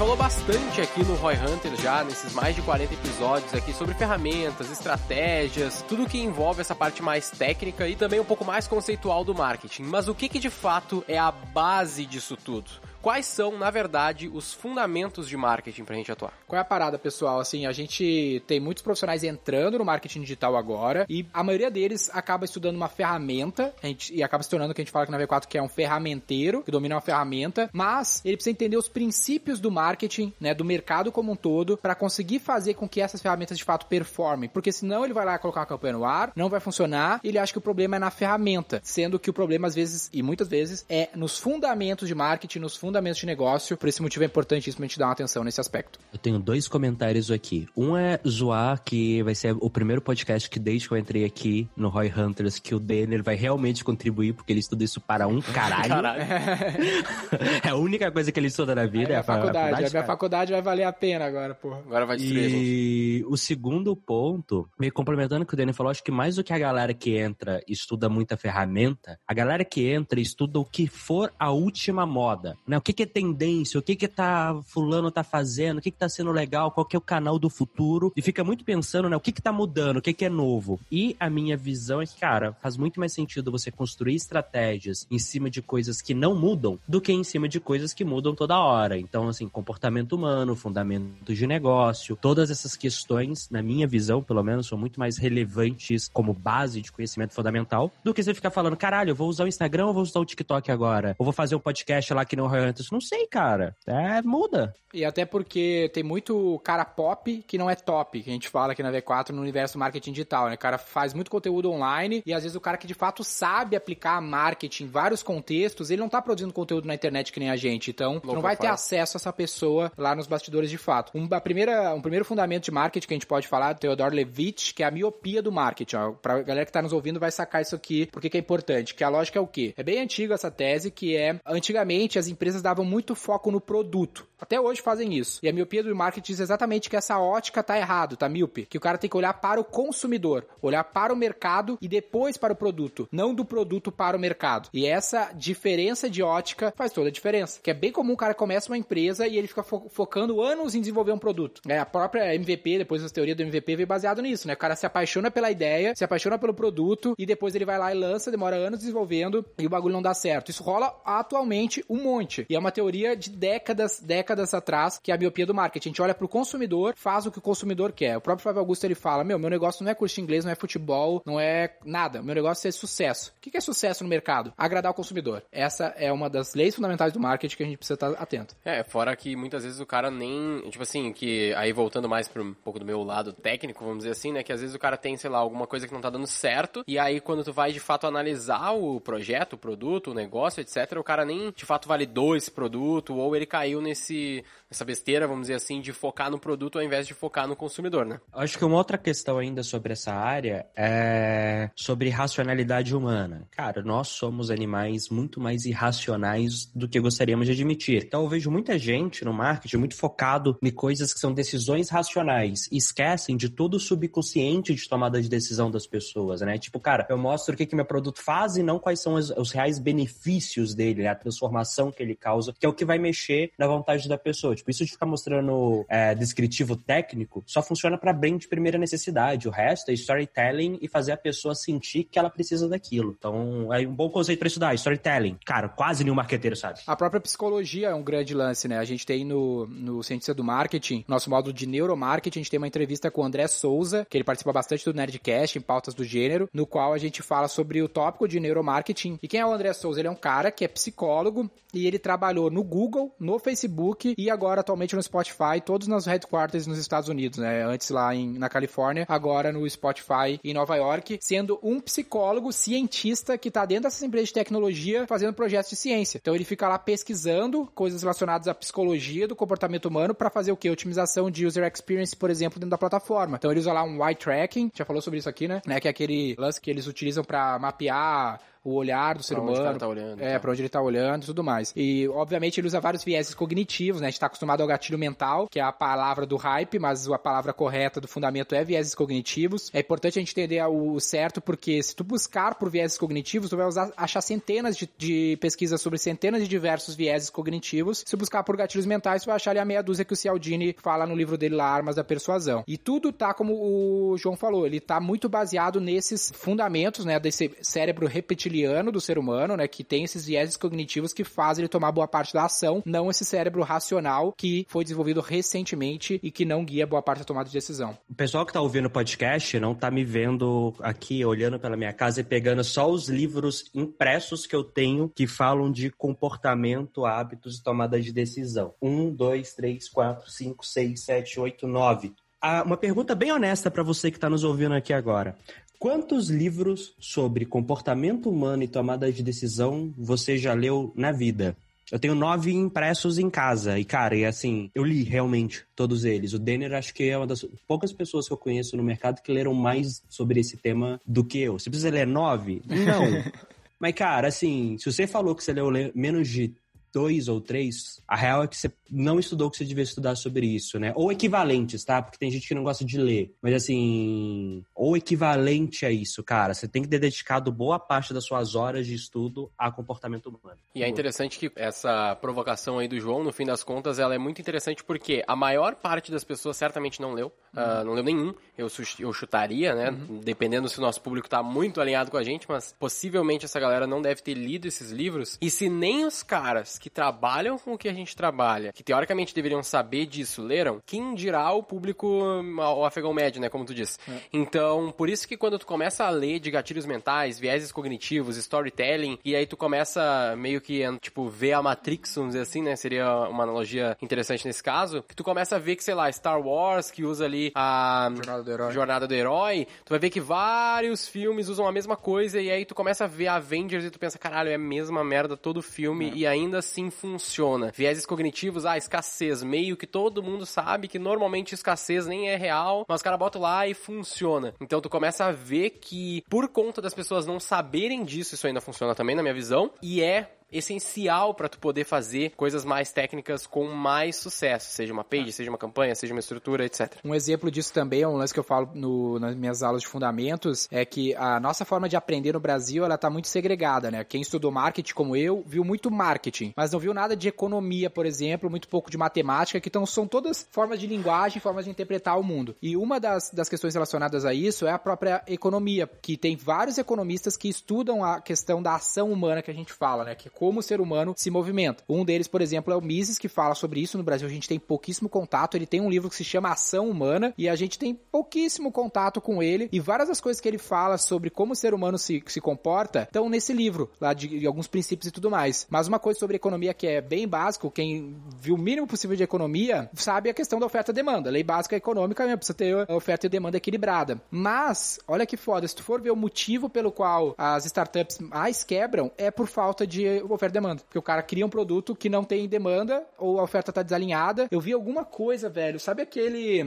Falou bastante aqui no Roy Hunter já, nesses mais de 40 episódios aqui, sobre ferramentas, estratégias, tudo que envolve essa parte mais técnica e também um pouco mais conceitual do marketing. Mas o que, que de fato é a base disso tudo? Quais são, na verdade, os fundamentos de marketing pra gente atuar? Qual é a parada, pessoal? Assim, a gente tem muitos profissionais entrando no marketing digital agora e a maioria deles acaba estudando uma ferramenta gente, e acaba se tornando o que a gente fala aqui na V4 que é um ferramenteiro, que domina uma ferramenta, mas ele precisa entender os princípios do marketing, né, do mercado como um todo, para conseguir fazer com que essas ferramentas de fato performem, porque senão ele vai lá colocar uma campanha no ar, não vai funcionar, ele acha que o problema é na ferramenta, sendo que o problema às vezes e muitas vezes é nos fundamentos de marketing, nos fundamentos fundamentos de negócio. Por esse motivo é importantíssimo a gente dar uma atenção nesse aspecto. Eu tenho dois comentários aqui. Um é zoar, que vai ser o primeiro podcast que desde que eu entrei aqui no Roy Hunters, que o Denner vai realmente contribuir, porque ele estuda isso para um caralho. caralho. é a única coisa que ele estuda na vida. É, a, faculdade. faculdade a minha faculdade vai valer a pena agora, porra. Agora vai destruir E o segundo ponto, me complementando o que o Denner falou, acho que mais do que a galera que entra e estuda muita ferramenta, a galera que entra e estuda o que for a última moda, né? O que, que é tendência, o que que tá fulano tá fazendo, o que que tá sendo legal, qual que é o canal do futuro, e fica muito pensando, né, o que que tá mudando, o que que é novo. E a minha visão é que, cara, faz muito mais sentido você construir estratégias em cima de coisas que não mudam do que em cima de coisas que mudam toda hora. Então, assim, comportamento humano, fundamentos de negócio, todas essas questões, na minha visão, pelo menos, são muito mais relevantes como base de conhecimento fundamental do que você ficar falando, caralho, eu vou usar o Instagram ou vou usar o TikTok agora? Ou vou fazer um podcast lá que não antes? Não sei, cara. É, muda. E até porque tem muito cara pop que não é top, que a gente fala aqui na V4 no universo marketing digital, né? O cara faz muito conteúdo online e às vezes o cara que de fato sabe aplicar marketing em vários contextos, ele não tá produzindo conteúdo na internet que nem a gente. Então, não vai ter acesso a essa pessoa lá nos bastidores de fato. Um, a primeira, um primeiro fundamento de marketing que a gente pode falar do Theodore Levitt, que é a miopia do marketing. Ó. Pra galera que tá nos ouvindo vai sacar isso aqui, porque que é importante. Que a lógica é o quê? É bem antiga essa tese, que é, antigamente as empresas davam muito foco no produto. Até hoje fazem isso. E a miopia do marketing diz exatamente que essa ótica tá errado, tá míope? Que o cara tem que olhar para o consumidor, olhar para o mercado e depois para o produto, não do produto para o mercado. E essa diferença de ótica faz toda a diferença. Que é bem comum o cara começa uma empresa e ele fica fo focando anos em desenvolver um produto. É, a própria MVP, depois a teoria do MVP veio baseado nisso, né? O cara se apaixona pela ideia, se apaixona pelo produto e depois ele vai lá e lança, demora anos desenvolvendo e o bagulho não dá certo. Isso rola atualmente um monte. E é uma teoria de décadas, décadas atrás, que é a miopia do marketing. A gente olha pro consumidor, faz o que o consumidor quer. O próprio Flávio Augusto ele fala: Meu, meu negócio não é curso de inglês, não é futebol, não é nada. Meu negócio é sucesso. O que é sucesso no mercado? Agradar o consumidor. Essa é uma das leis fundamentais do marketing que a gente precisa estar atento. É, fora que muitas vezes o cara nem. Tipo assim, que aí voltando mais para um pouco do meu lado técnico, vamos dizer assim, né? Que às vezes o cara tem, sei lá, alguma coisa que não tá dando certo, e aí quando tu vai de fato analisar o projeto, o produto, o negócio, etc., o cara nem de fato validou esse produto, ou ele caiu nesse, nessa besteira, vamos dizer assim, de focar no produto ao invés de focar no consumidor, né? Acho que uma outra questão ainda sobre essa área é sobre racionalidade humana. Cara, nós somos animais muito mais irracionais do que gostaríamos de admitir. Então eu vejo muita gente no marketing muito focado em coisas que são decisões racionais e esquecem de todo o subconsciente de tomada de decisão das pessoas, né? Tipo, cara, eu mostro o que, que meu produto faz e não quais são os, os reais benefícios dele, a transformação que ele causa, que é o que vai mexer na vontade da pessoa. Tipo, isso de ficar mostrando é, descritivo técnico só funciona para bem de primeira necessidade. O resto é storytelling e fazer a pessoa sentir que ela precisa daquilo. Então, é um bom conceito para estudar, storytelling. Cara, quase nenhum marqueteiro sabe. A própria psicologia é um grande lance, né? A gente tem no, no Cientista do Marketing, nosso módulo de neuromarketing, a gente tem uma entrevista com o André Souza, que ele participa bastante do Nerdcast, em pautas do gênero, no qual a gente fala sobre o tópico de neuromarketing. E quem é o André Souza? Ele é um cara que é psicólogo e ele trabalhou no Google, no Facebook e agora atualmente no Spotify, todos nas headquarters nos Estados Unidos, né? Antes lá em, na Califórnia, agora no Spotify em Nova York, sendo um psicólogo cientista que está dentro dessas empresas de tecnologia fazendo projetos de ciência. Então ele fica lá pesquisando coisas relacionadas à psicologia do comportamento humano para fazer o que? Otimização de user experience, por exemplo, dentro da plataforma. Então ele usa lá um eye tracking, já falou sobre isso aqui, né? né? Que é aquele lance que eles utilizam para mapear o olhar do ser Pra humano. tá olhando, É, tá. pra onde ele tá olhando e tudo mais. E, obviamente, ele usa vários vieses cognitivos, né? A gente tá acostumado ao gatilho mental, que é a palavra do hype, mas a palavra correta do fundamento é vieses cognitivos. É importante a gente entender o certo, porque se tu buscar por vieses cognitivos, tu vai usar, achar centenas de, de pesquisas sobre centenas de diversos vieses cognitivos. Se buscar por gatilhos mentais, tu vai achar ali a meia dúzia que o Cialdini fala no livro dele lá, Armas da Persuasão. E tudo tá como o João falou, ele tá muito baseado nesses fundamentos, né, desse cérebro reptiliano do ser humano, né, que tem esses vieses cognitivos que fazem ele tomar boa parte da ação, não esse cérebro racional que foi desenvolvido recentemente e que não guia boa parte da tomada de decisão. O pessoal que tá ouvindo o podcast não tá me vendo aqui, olhando pela minha casa e pegando só os livros impressos que eu tenho que falam de comportamento, hábitos e tomada de decisão. Um, dois, três, quatro, cinco, seis, sete, oito, nove. Ah, uma pergunta bem honesta para você que tá nos ouvindo aqui agora. Quantos livros sobre comportamento humano e tomada de decisão você já leu na vida? Eu tenho nove impressos em casa. E, cara, e assim, eu li realmente todos eles. O Denner acho que é uma das poucas pessoas que eu conheço no mercado que leram mais sobre esse tema do que eu. Você precisa ler nove? Não. Mas, cara, assim, se você falou que você leu le- menos de dois ou três, a real é que você não estudou o que você devia estudar sobre isso, né? Ou equivalentes, tá? Porque tem gente que não gosta de ler. Mas assim, ou equivalente a isso, cara. Você tem que ter dedicado boa parte das suas horas de estudo a comportamento humano. E é interessante que essa provocação aí do João, no fim das contas, ela é muito interessante porque a maior parte das pessoas certamente não leu, ah, não leu nenhum, eu, eu chutaria, né? Dependendo se o nosso público tá muito alinhado com a gente, mas possivelmente essa galera não deve ter lido esses livros. E se nem os caras que trabalham com o que a gente trabalha, que teoricamente deveriam saber disso, leram, quem dirá o público, o afegão médio, né? Como tu disse. Então, por isso que quando tu começa a ler de gatilhos mentais, vieses cognitivos, storytelling, e aí tu começa meio que, tipo, ver a Matrix, vamos dizer assim, né? Seria uma analogia interessante nesse caso, que tu começa a ver que, sei lá, Star Wars, que usa ali a Jornada do Herói. Jornada do Herói, tu vai ver que vários filmes usam a mesma coisa, e aí tu começa a ver Avengers e tu pensa, caralho, é a mesma merda todo filme, e ainda assim funciona. Vieses cognitivos, ah, escassez, meio que todo mundo sabe que normalmente escassez nem é real, mas o cara bota lá e funciona. Então tu começa a ver que, por conta das pessoas não saberem disso, isso ainda funciona também, na minha visão, e é essencial para tu poder fazer coisas mais técnicas com mais sucesso, seja uma page, seja uma campanha, seja uma estrutura, etc. Um exemplo disso também é um lance que eu falo no- nas minhas aulas de fundamentos, é que a nossa forma de aprender no Brasil, ela tá muito segregada, né? Quem estudou marketing como eu, viu muito marketing, mas não viu nada de economia, por exemplo, muito pouco de matemática, que então são todas formas de linguagem, formas de interpretar o mundo. E uma das, das questões relacionadas a isso é a própria economia, que tem vários economistas que estudam a questão da ação humana que a gente fala, né? Que é como o ser humano se movimenta. Um deles, por exemplo, é o Mises, que fala sobre isso. No Brasil a gente tem pouquíssimo contato. Ele tem um livro que se chama Ação Humana e a gente tem pouquíssimo contato com ele. E várias das coisas que ele fala sobre como o ser humano se, se comporta estão nesse livro, lá de, de alguns princípios e tudo mais. Mas uma coisa sobre economia que é bem básico, quem viu o mínimo possível de economia sabe a questão da oferta e demanda. Lei básica econômica né, precisa ter a oferta e demanda equilibrada. Mas, olha que foda, se tu for ver o motivo pelo qual as startups mais quebram, é por falta de oferta e demanda. Porque o cara cria um produto que não tem demanda ou a oferta tá desalinhada. Eu vi alguma coisa, velho. Sabe aquele.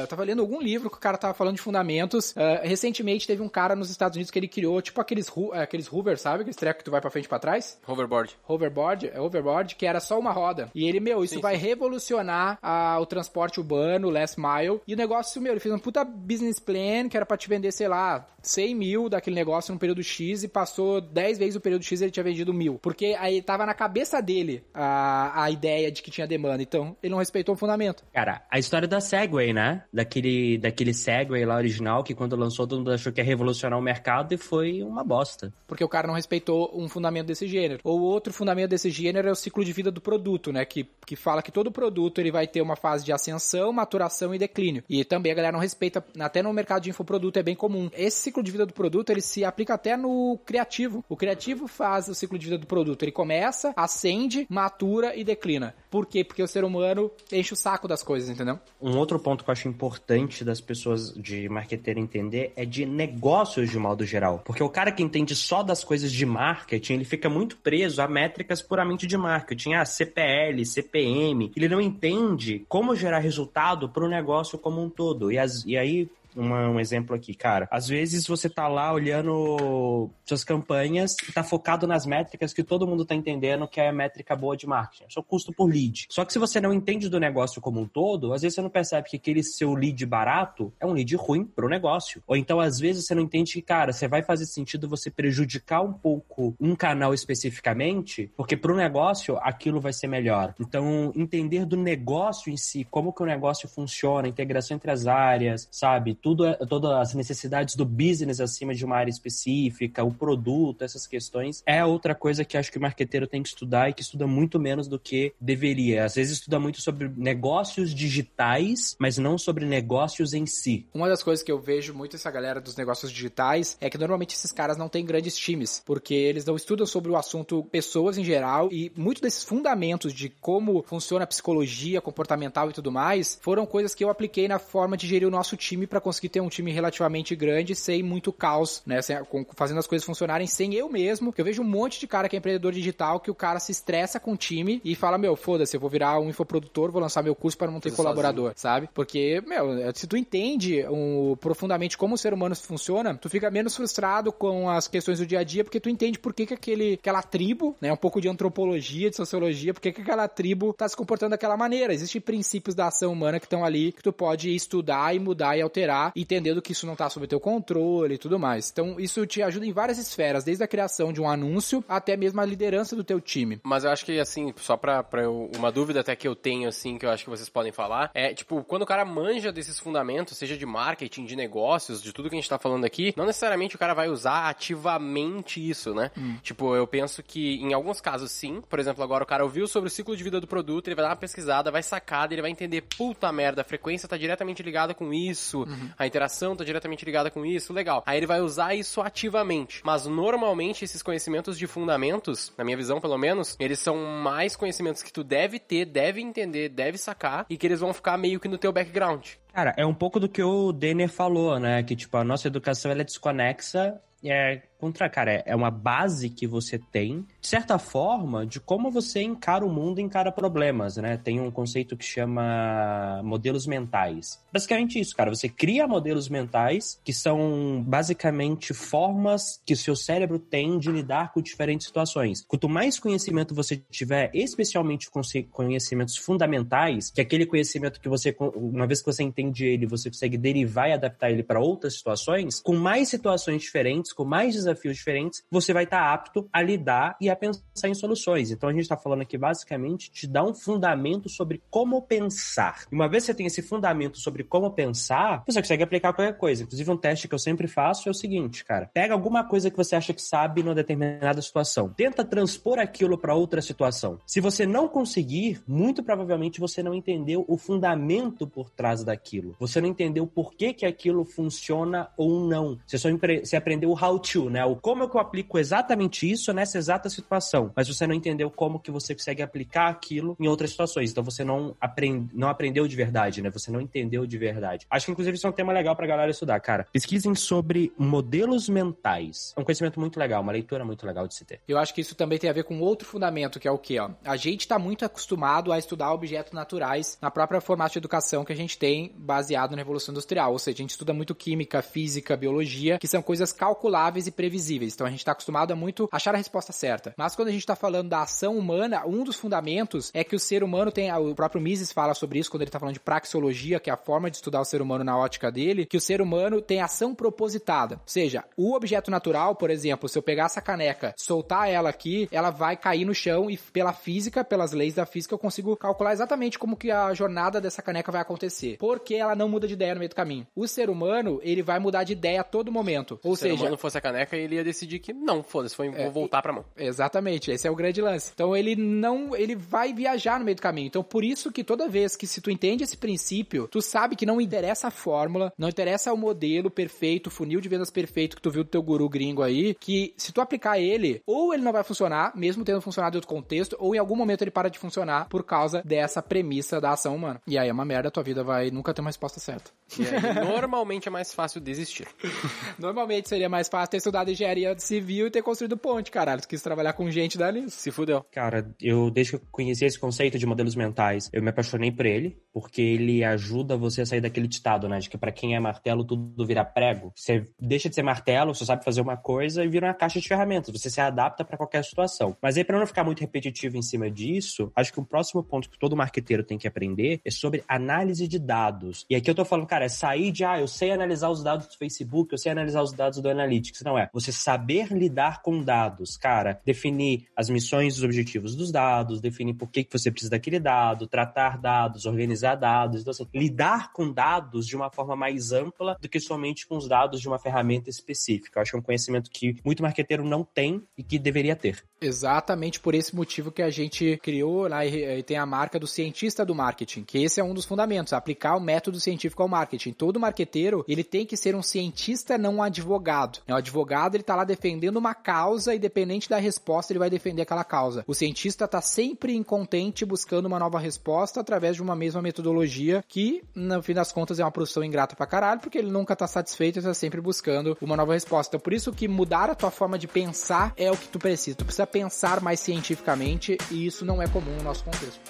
eu tava lendo algum livro que o cara tava falando de fundamentos. Ah, recentemente teve um cara nos Estados Unidos que ele criou, tipo aqueles, hu- aqueles Hoover, sabe? Aqueles treco que tu vai pra frente e pra trás. Hoverboard. Hoverboard, é hoverboard, que era só uma roda. E ele, meu, isso Sim, vai revolucionar ah, o transporte urbano, last mile. E o negócio, meu, ele fez um puta business plan que era pra te vender, sei lá, 100 mil daquele negócio num período X e passou 10 vezes o período X e ele tinha vendido mil. Porque aí tava na cabeça dele a, a ideia de que tinha demanda. Então, ele não respeitou o fundamento. Cara, a história da Segway, né? Daquele, daquele Segway lá original que quando lançou todo mundo achou que ia revolucionar o mercado e foi uma bosta. Porque o cara não respeitou um fundamento desse gênero. Ou outro fundamento desse gênero é o ciclo de vida do produto, né? Que, que fala que todo produto ele vai ter uma fase de ascensão, maturação e declínio. E também a galera não respeita, até no mercado de infoproduto é bem comum. Esse ciclo de vida do produto, ele se aplica até no criativo. O criativo faz o ciclo de vida do produto. Ele começa, acende, matura e declina. Por quê? Porque o ser humano enche o saco das coisas, entendeu? Um outro ponto que eu acho importante das pessoas de marketeiro entender é de negócios de modo geral. Porque o cara que entende só das coisas de marketing, ele fica muito preso a métricas puramente de marketing. Ah, CPL, CPM. Ele não entende como gerar resultado para o negócio como um todo. E, as- e aí uma, um exemplo aqui, cara. Às vezes você tá lá olhando suas campanhas e tá focado nas métricas que todo mundo tá entendendo que é a métrica boa de marketing. É custo por lead. Só que se você não entende do negócio como um todo, às vezes você não percebe que aquele seu lead barato é um lead ruim pro negócio. Ou então, às vezes, você não entende que, cara, você vai fazer sentido você prejudicar um pouco um canal especificamente, porque pro negócio aquilo vai ser melhor. Então, entender do negócio em si, como que o negócio funciona, integração entre as áreas, sabe? Tudo, é, todas as necessidades do business acima de uma área específica, o produto, essas questões, é outra coisa que acho que o marqueteiro tem que estudar e que estuda muito menos do que deveria. Às vezes estuda muito sobre negócios digitais, mas não sobre negócios em si. Uma das coisas que eu vejo muito essa galera dos negócios digitais é que normalmente esses caras não têm grandes times, porque eles não estudam sobre o assunto pessoas em geral e muito desses fundamentos de como funciona a psicologia comportamental e tudo mais foram coisas que eu apliquei na forma de gerir o nosso time para conseguir ter um time relativamente grande sem muito caos, né, sem, fazendo as coisas funcionarem sem eu mesmo. Que eu vejo um monte de cara que é empreendedor digital que o cara se estressa com o time e fala: "Meu, foda-se, eu vou virar um infoprodutor, vou lançar meu curso para não ter colaborador", sozinho. sabe? Porque, meu, se tu entende um, profundamente como o ser humano funciona, tu fica menos frustrado com as questões do dia a dia, porque tu entende por que, que aquele, aquela tribo, né, um pouco de antropologia, de sociologia, por que, que aquela tribo tá se comportando daquela maneira. Existem princípios da ação humana que estão ali, que tu pode estudar e mudar e alterar, entendendo que isso não tá sob teu controle e tudo mais. Então, isso te ajuda em várias esferas, desde a criação de um anúncio até mesmo a liderança do teu time. Mas eu acho que, assim, só pra, pra eu, uma dúvida até que eu tenho, assim, que eu acho que vocês podem falar, é, tipo, quando o cara manja desses fundamentos, seja de marketing, de negócios, de tudo que a gente tá falando aqui, não necessariamente o cara vai usar ativamente isso, né? Hum. Tipo, eu penso que em alguns casos sim. Por exemplo, agora o cara ouviu sobre o ciclo de vida do produto, ele vai dar uma pesquisada, vai sacar, ele vai entender, puta merda, a frequência tá diretamente ligada com isso, uhum. A interação tá diretamente ligada com isso, legal. Aí ele vai usar isso ativamente. Mas normalmente esses conhecimentos de fundamentos, na minha visão pelo menos, eles são mais conhecimentos que tu deve ter, deve entender, deve sacar e que eles vão ficar meio que no teu background. Cara, é um pouco do que o Denner falou, né? Que, tipo, a nossa educação ela é desconexa é, contra, cara, é uma base que você tem, de certa forma, de como você encara o mundo, encara problemas, né? Tem um conceito que chama modelos mentais. Basicamente isso, cara. Você cria modelos mentais que são basicamente formas que o seu cérebro tem de lidar com diferentes situações. Quanto mais conhecimento você tiver, especialmente conhecimentos fundamentais, que é aquele conhecimento que você, uma vez que você entende ele, você consegue derivar e adaptar ele para outras situações, com mais situações diferentes, com mais desafios diferentes, você vai estar tá apto a lidar e a pensar em soluções. Então a gente está falando aqui basicamente de dar um fundamento sobre como pensar. E uma vez que você tem esse fundamento sobre como pensar, você consegue aplicar qualquer coisa. Inclusive um teste que eu sempre faço é o seguinte, cara, pega alguma coisa que você acha que sabe numa determinada situação, tenta transpor aquilo para outra situação. Se você não conseguir, muito provavelmente você não entendeu o fundamento por trás daquilo. Você não entendeu por que que aquilo funciona ou não. Você só você aprendeu o how to, né? O como é que eu aplico exatamente isso nessa exata situação. Mas você não entendeu como que você consegue aplicar aquilo em outras situações. Então você não, aprend... não aprendeu de verdade, né? Você não entendeu de verdade. Acho que, inclusive, isso é um tema legal pra galera estudar, cara. Pesquisem sobre modelos mentais. É um conhecimento muito legal, uma leitura muito legal de se ter. Eu acho que isso também tem a ver com outro fundamento, que é o quê, ó? A gente tá muito acostumado a estudar objetos naturais na própria formato de educação que a gente tem baseado na Revolução Industrial. Ou seja, a gente estuda muito química, física, biologia, que são coisas calculáveis e previsíveis. Então a gente está acostumado a muito achar a resposta certa. Mas quando a gente está falando da ação humana, um dos fundamentos é que o ser humano tem. O próprio Mises fala sobre isso quando ele está falando de praxeologia, que é a forma de estudar o ser humano na ótica dele, que o ser humano tem ação propositada. Ou seja, o objeto natural, por exemplo, se eu pegar essa caneca, soltar ela aqui, ela vai cair no chão e pela física, pelas leis da física, eu consigo calcular exatamente como que a jornada dessa caneca vai acontecer. Porque ela não muda de ideia no meio do caminho. O ser humano, ele vai mudar de ideia a todo momento. Ou se seja, o ser humano fosse a caneca, ele ia decidir que não, foda-se, vou é, voltar pra mão. Exatamente, esse é o grande lance. Então ele não, ele vai viajar no meio do caminho. Então por isso que toda vez que se tu entende esse princípio, tu sabe que não interessa a fórmula, não interessa o modelo perfeito, o funil de vendas perfeito que tu viu do teu guru gringo aí, que se tu aplicar ele, ou ele não vai funcionar, mesmo tendo funcionado em outro contexto, ou em algum momento ele para de funcionar por causa dessa premissa da ação humana. E aí é uma merda, tua vida vai nunca ter uma resposta certa. E aí, normalmente é mais fácil desistir. normalmente seria mais fácil ter estudado em engenharia civil e ter construído ponte, caralho. Tu quis trabalhar com gente dali. Se fudeu. Cara, eu desde que eu conheci esse conceito de modelos mentais, eu me apaixonei por ele, porque ele ajuda você a sair daquele ditado, né? De que pra quem é martelo, tudo vira prego. Você deixa de ser martelo, você sabe fazer uma coisa e vira uma caixa de ferramentas. Você se adapta para qualquer situação. Mas aí, pra não ficar muito repetitivo em cima disso, acho que o próximo ponto que todo marqueteiro tem que aprender é sobre análise de dados. E aqui eu tô falando, cara, é sair de, ah, eu sei analisar os dados do Facebook, eu sei analisar os dados do Analytics. Não é. Você saber lidar com dados, cara, definir as missões e os objetivos dos dados, definir por que, que você precisa daquele dado, tratar dados, organizar dados. Então, assim, lidar com dados de uma forma mais ampla do que somente com os dados de uma ferramenta específica. Eu acho que é um conhecimento que muito marqueteiro não tem e que deveria ter. Exatamente por esse motivo que a gente criou lá e tem a marca do cientista do marketing, que esse é um dos fundamentos, aplicar o método científico ao marketing. Todo marqueteiro, ele tem que ser um cientista, não um advogado. O advogado, ele tá lá defendendo uma causa, independente da resposta, ele vai defender aquela causa. O cientista tá sempre incontente buscando uma nova resposta através de uma mesma metodologia que, no fim das contas, é uma profissão ingrata pra caralho, porque ele nunca tá satisfeito e tá sempre buscando uma nova resposta. Por isso que mudar a tua forma de pensar é o que tu precisa. Tu precisa pensar mais cientificamente e isso não é comum no nosso contexto.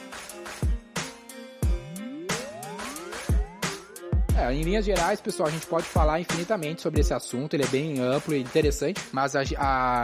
É, em linhas gerais, pessoal, a gente pode falar infinitamente sobre esse assunto, ele é bem amplo e interessante, mas a,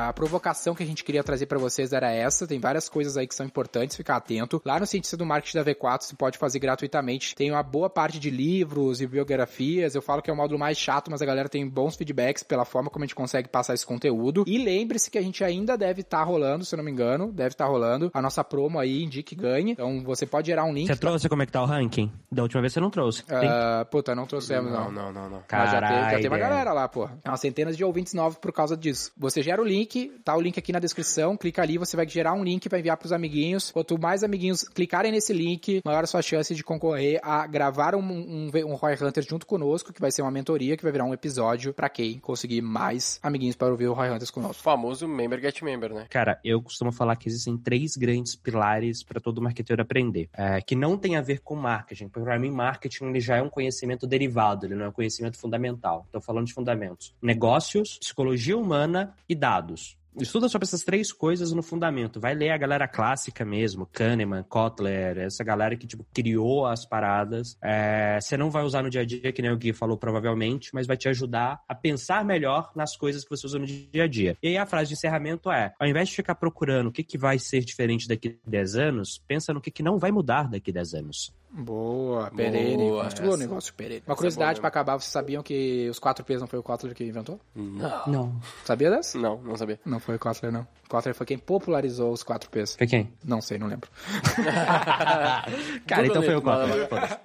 a provocação que a gente queria trazer para vocês era essa, tem várias coisas aí que são importantes ficar atento. Lá no Cientista do Marketing da V4, você pode fazer gratuitamente, tem uma boa parte de livros e biografias, eu falo que é o módulo mais chato, mas a galera tem bons feedbacks pela forma como a gente consegue passar esse conteúdo. E lembre-se que a gente ainda deve estar tá rolando, se eu não me engano, deve estar tá rolando a nossa promo aí, indique ganhe. Então você pode gerar um link. Você trouxe como é que tá o ranking? Da última vez você não trouxe. Uh, puta, não trouxemos, não. Não, não, não, não. Mas já tem, já tem uma galera lá, pô. É umas centenas de ouvintes novos por causa disso. Você gera o link, tá o link aqui na descrição, clica ali, você vai gerar um link, vai enviar pros amiguinhos. Quanto mais amiguinhos clicarem nesse link, maior a sua chance de concorrer a gravar um, um, um Roy Hunter junto conosco, que vai ser uma mentoria, que vai virar um episódio pra quem conseguir mais amiguinhos para ouvir o Roy Hunters O conosco. famoso member get member, né? Cara, eu costumo falar que existem três grandes pilares para todo marqueteiro aprender, é, que não tem a ver com marketing. Porque para mim, marketing ele já é um conhecimento derivado, ele não é conhecimento fundamental. Estou falando de fundamentos: negócios, psicologia humana e dados. Estuda sobre essas três coisas no fundamento. Vai ler a galera clássica mesmo, Kahneman, Kotler, essa galera que tipo criou as paradas. É, você não vai usar no dia a dia, que nem o Gui falou provavelmente, mas vai te ajudar a pensar melhor nas coisas que você usa no dia a dia. E aí a frase de encerramento é: ao invés de ficar procurando o que, que vai ser diferente daqui a 10 anos, pensa no que, que não vai mudar daqui a 10 anos. Boa, Muito bom essa- negócio, perene. Uma é curiosidade boa pra acabar, vocês sabiam que os 4 P's não foi o Kotler que inventou? Não. Não. Sabia dessa? Não, não sabia. Não foi o Kotler, não. O Kotler foi quem popularizou os 4 P's. Foi quem? Não sei, não lembro. Cara, então foi o Kotler.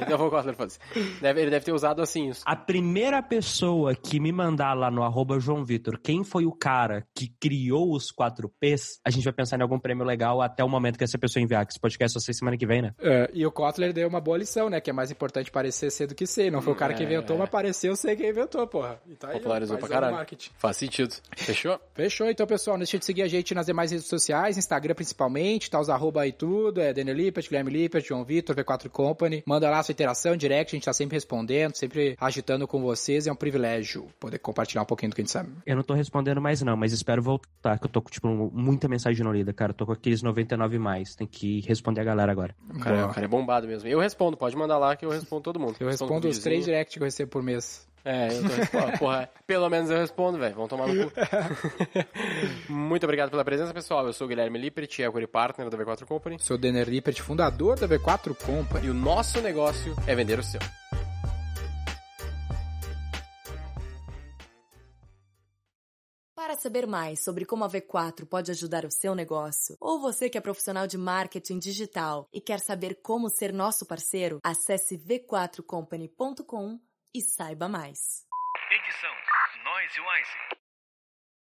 Então o Kotler, foda-se. Deve, ele deve ter usado assim. os- A primeira pessoa que me mandar lá no arroba João Vitor quem foi o cara que criou os 4Ps, a gente vai pensar em algum prêmio legal até o momento que essa pessoa enviar, que esse podcast só sai semana que vem, né? É, e o Kotler deu uma boa lição, né? Que é mais importante parecer ser do que ser. Não foi o cara que É. inventou, mas pareceu ser quem inventou, porra. E tá aí, Popularizou pra paizão do caralho. marketing. Faz sentido. Fechou? Fechou, então, pessoal. Não deixa de seguir a gente nas demais redes sociais, Instagram principalmente, tá os arroba aí tudo, é Daniel Lippert, Guilherme Lippert, João Vitor, V4 Company. Manda lá sua interação, direct, a gente tá sempre respondendo, sempre agitando com vocês. É um privilégio poder compartilhar um pouquinho do que a gente sabe. Eu não tô respondendo mais não, mas espero voltar, que eu tô com, tipo, muita mensagem não lida, cara. Eu tô com aqueles 99 mais. Tem que responder a galera agora. O cara, Boa. o cara é bombado mesmo. Eu respondo, pode mandar lá que eu respondo todo mundo. Eu respondo os videozinho. três direct que eu recebo por mês. É, eu tô respondendo. Porra, pelo menos eu respondo, velho. Vão tomar no cu. Muito obrigado pela presença, pessoal. Eu sou o Guilherme Lippert, Equity Partner da V4 Company. Sou Denner Lippert, fundador da V4 Company. E o nosso negócio é vender o seu. Para saber mais sobre como a V4 pode ajudar o seu negócio, ou você que é profissional de marketing digital e quer saber como ser nosso parceiro, acesse v4company.com e saiba mais. Edição Noise Wise.